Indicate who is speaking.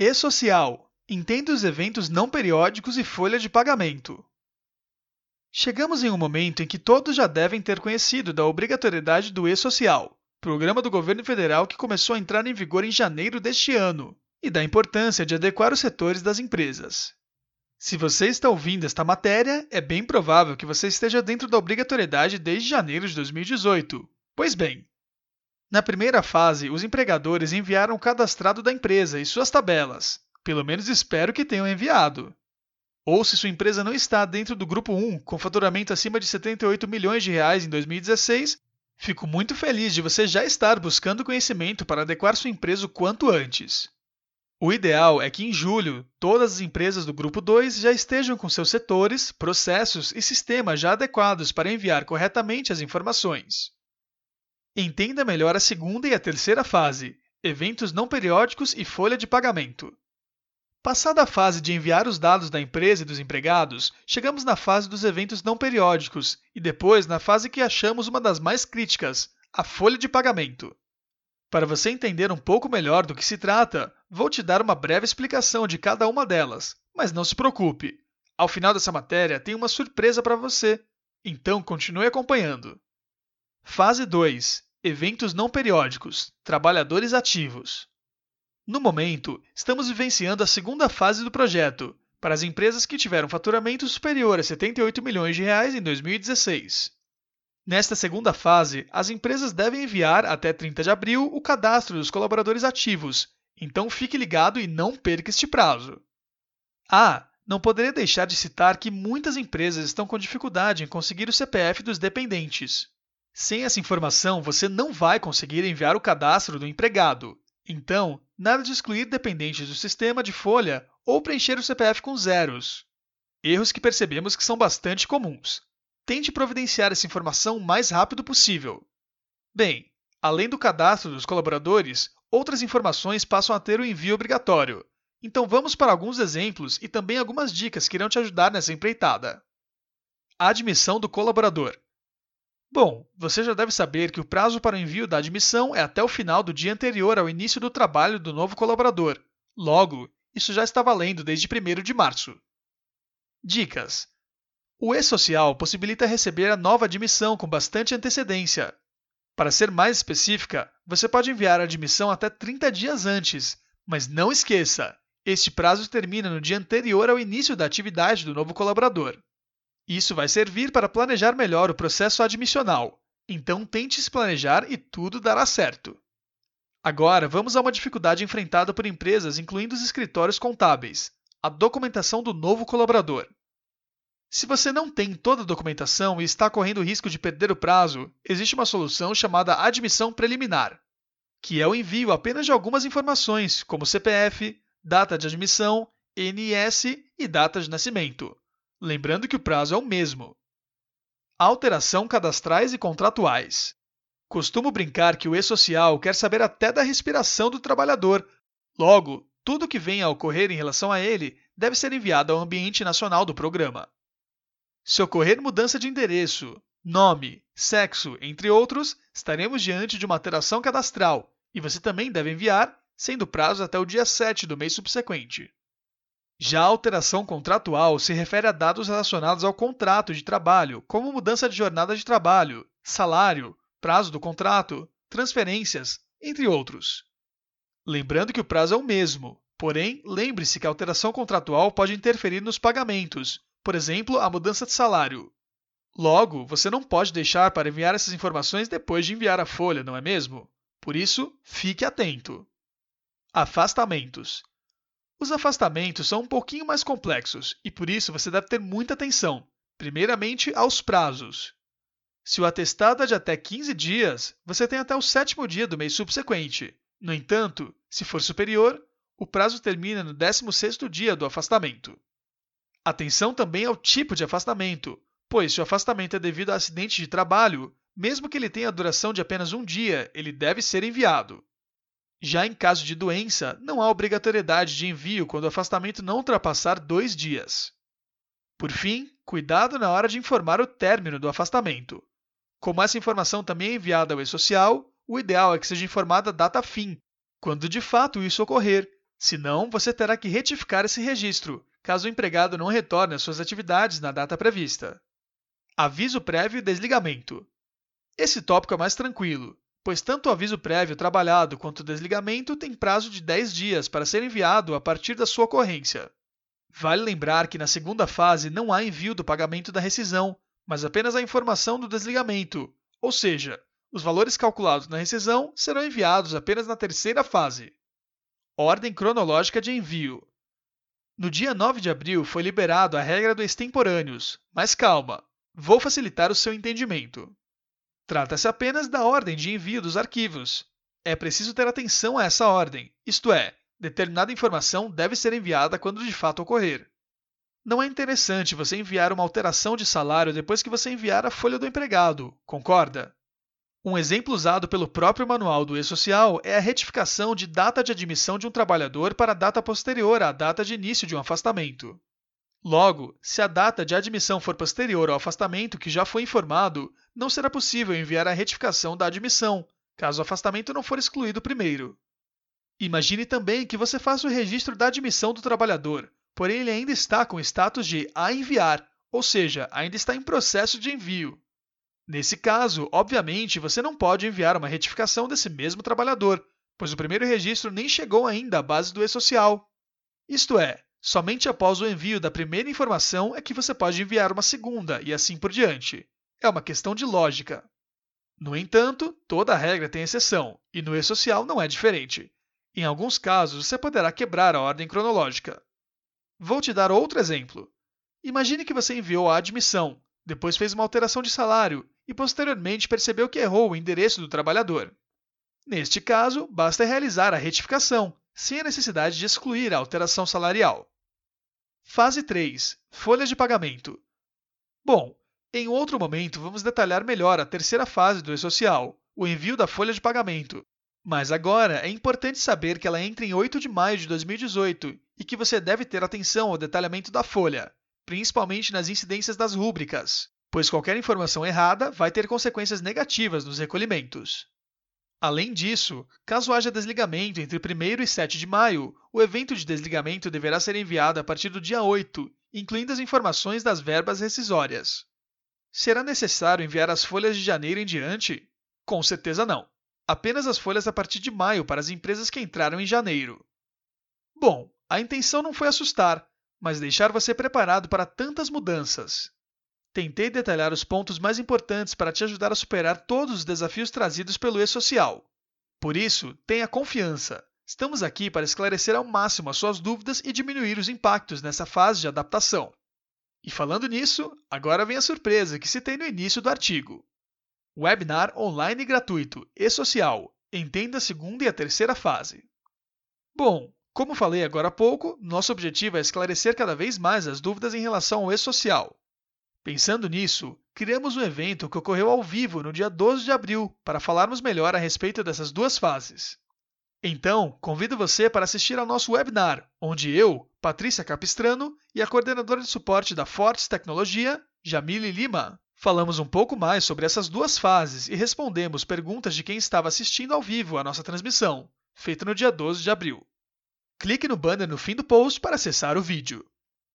Speaker 1: E-Social. Entenda os eventos não periódicos e folha de pagamento. Chegamos em um momento em que todos já devem ter conhecido da obrigatoriedade do E-Social, programa do governo federal que começou a entrar em vigor em janeiro deste ano, e da importância de adequar os setores das empresas. Se você está ouvindo esta matéria, é bem provável que você esteja dentro da obrigatoriedade desde janeiro de 2018. Pois bem, na primeira fase, os empregadores enviaram o cadastrado da empresa e suas tabelas. Pelo menos espero que tenham enviado. Ou se sua empresa não está dentro do grupo 1, com faturamento acima de 78 milhões de reais em 2016, fico muito feliz de você já estar buscando conhecimento para adequar sua empresa o quanto antes. O ideal é que em julho todas as empresas do grupo 2 já estejam com seus setores, processos e sistemas já adequados para enviar corretamente as informações. Entenda melhor a segunda e a terceira fase, eventos não periódicos e folha de pagamento. Passada a fase de enviar os dados da empresa e dos empregados, chegamos na fase dos eventos não periódicos e depois na fase que achamos uma das mais críticas, a folha de pagamento. Para você entender um pouco melhor do que se trata, vou te dar uma breve explicação de cada uma delas, mas não se preocupe. Ao final dessa matéria tem uma surpresa para você, então continue acompanhando. Fase 2 Eventos não periódicos Trabalhadores ativos. No momento, estamos vivenciando a segunda fase do projeto, para as empresas que tiveram faturamento superior a 78 milhões de reais em 2016. Nesta segunda fase, as empresas devem enviar até 30 de abril o cadastro dos colaboradores ativos, então fique ligado e não perca este prazo. Ah, não poderia deixar de citar que muitas empresas estão com dificuldade em conseguir o CPF dos dependentes. Sem essa informação, você não vai conseguir enviar o cadastro do empregado. Então, nada de excluir dependentes do sistema de folha ou preencher o CPF com zeros. Erros que percebemos que são bastante comuns. Tente providenciar essa informação o mais rápido possível. Bem, além do cadastro dos colaboradores, outras informações passam a ter o envio obrigatório. Então vamos para alguns exemplos e também algumas dicas que irão te ajudar nessa empreitada. A admissão do colaborador. Bom, você já deve saber que o prazo para o envio da admissão é até o final do dia anterior ao início do trabalho do novo colaborador. Logo, isso já está valendo desde 1 de março. Dicas: O e-social possibilita receber a nova admissão com bastante antecedência. Para ser mais específica, você pode enviar a admissão até 30 dias antes, mas não esqueça, este prazo termina no dia anterior ao início da atividade do novo colaborador. Isso vai servir para planejar melhor o processo admissional. Então tente se planejar e tudo dará certo. Agora vamos a uma dificuldade enfrentada por empresas, incluindo os escritórios contábeis: a documentação do novo colaborador. Se você não tem toda a documentação e está correndo o risco de perder o prazo, existe uma solução chamada admissão preliminar, que é o envio apenas de algumas informações, como CPF, data de admissão, NIS e data de nascimento lembrando que o prazo é o mesmo. Alteração cadastrais e contratuais. Costumo brincar que o e-social quer saber até da respiração do trabalhador. Logo, tudo que venha a ocorrer em relação a ele deve ser enviado ao ambiente nacional do programa. Se ocorrer mudança de endereço, nome, sexo, entre outros, estaremos diante de uma alteração cadastral e você também deve enviar, sendo prazo até o dia 7 do mês subsequente. Já a alteração contratual se refere a dados relacionados ao contrato de trabalho, como mudança de jornada de trabalho, salário, prazo do contrato, transferências, entre outros. Lembrando que o prazo é o mesmo, porém, lembre-se que a alteração contratual pode interferir nos pagamentos, por exemplo, a mudança de salário. Logo, você não pode deixar para enviar essas informações depois de enviar a folha, não é mesmo? Por isso, fique atento. Afastamentos. Os afastamentos são um pouquinho mais complexos e por isso você deve ter muita atenção, primeiramente aos prazos. Se o atestado é de até 15 dias, você tem até o sétimo dia do mês subsequente. No entanto, se for superior, o prazo termina no 16º dia do afastamento. Atenção também ao tipo de afastamento, pois se o afastamento é devido a acidente de trabalho, mesmo que ele tenha duração de apenas um dia, ele deve ser enviado. Já em caso de doença, não há obrigatoriedade de envio quando o afastamento não ultrapassar dois dias. Por fim, cuidado na hora de informar o término do afastamento. Como essa informação também é enviada ao e-social, o ideal é que seja informada a data fim, quando de fato isso ocorrer, Senão, você terá que retificar esse registro, caso o empregado não retorne às suas atividades na data prevista. Aviso prévio e desligamento. Esse tópico é mais tranquilo, pois tanto o aviso prévio trabalhado quanto o desligamento têm prazo de 10 dias para ser enviado a partir da sua ocorrência. Vale lembrar que na segunda fase não há envio do pagamento da rescisão, mas apenas a informação do desligamento, ou seja, os valores calculados na rescisão serão enviados apenas na terceira fase. Ordem cronológica de envio. No dia 9 de abril foi liberado a regra do extemporâneos, mas calma, Vou facilitar o seu entendimento. Trata-se apenas da ordem de envio dos arquivos. É preciso ter atenção a essa ordem, isto é, determinada informação deve ser enviada quando de fato ocorrer. Não é interessante você enviar uma alteração de salário depois que você enviar a folha do empregado, concorda? Um exemplo usado pelo próprio manual do E-Social é a retificação de data de admissão de um trabalhador para a data posterior à data de início de um afastamento. Logo, se a data de admissão for posterior ao afastamento que já foi informado, não será possível enviar a retificação da admissão, caso o afastamento não for excluído primeiro. Imagine também que você faça o registro da admissão do trabalhador, porém ele ainda está com status de a enviar, ou seja, ainda está em processo de envio. Nesse caso, obviamente, você não pode enviar uma retificação desse mesmo trabalhador, pois o primeiro registro nem chegou ainda à base do e-social. Isto é, Somente após o envio da primeira informação é que você pode enviar uma segunda e assim por diante. É uma questão de lógica. No entanto, toda regra tem exceção, e no e-social não é diferente. Em alguns casos, você poderá quebrar a ordem cronológica. Vou te dar outro exemplo. Imagine que você enviou a admissão, depois fez uma alteração de salário e posteriormente percebeu que errou o endereço do trabalhador. Neste caso, basta realizar a retificação, sem a necessidade de excluir a alteração salarial. Fase 3 Folha de pagamento. Bom, em outro momento vamos detalhar melhor a terceira fase do e-social, o envio da folha de pagamento. Mas agora é importante saber que ela entra em 8 de maio de 2018 e que você deve ter atenção ao detalhamento da folha, principalmente nas incidências das rúbricas, pois qualquer informação errada vai ter consequências negativas nos recolhimentos. Além disso, caso haja desligamento entre 1 e 7 de maio, o evento de desligamento deverá ser enviado a partir do dia 8, incluindo as informações das verbas rescisórias. Será necessário enviar as folhas de janeiro em diante? Com certeza não. Apenas as folhas a partir de maio para as empresas que entraram em janeiro. Bom, a intenção não foi assustar, mas deixar você preparado para tantas mudanças. Tentei detalhar os pontos mais importantes para te ajudar a superar todos os desafios trazidos pelo e-social. Por isso, tenha confiança. Estamos aqui para esclarecer ao máximo as suas dúvidas e diminuir os impactos nessa fase de adaptação. E falando nisso, agora vem a surpresa que citei no início do artigo. Webinar online gratuito e-social. Entenda a segunda e a terceira fase. Bom, como falei agora há pouco, nosso objetivo é esclarecer cada vez mais as dúvidas em relação ao e-social. Pensando nisso, criamos um evento que ocorreu ao vivo no dia 12 de abril para falarmos melhor a respeito dessas duas fases. Então, convido você para assistir ao nosso webinar, onde eu, Patrícia Capistrano e a coordenadora de suporte da Fortes Tecnologia, Jamile Lima, falamos um pouco mais sobre essas duas fases e respondemos perguntas de quem estava assistindo ao vivo a nossa transmissão, feita no dia 12 de abril. Clique no banner no fim do post para acessar o vídeo.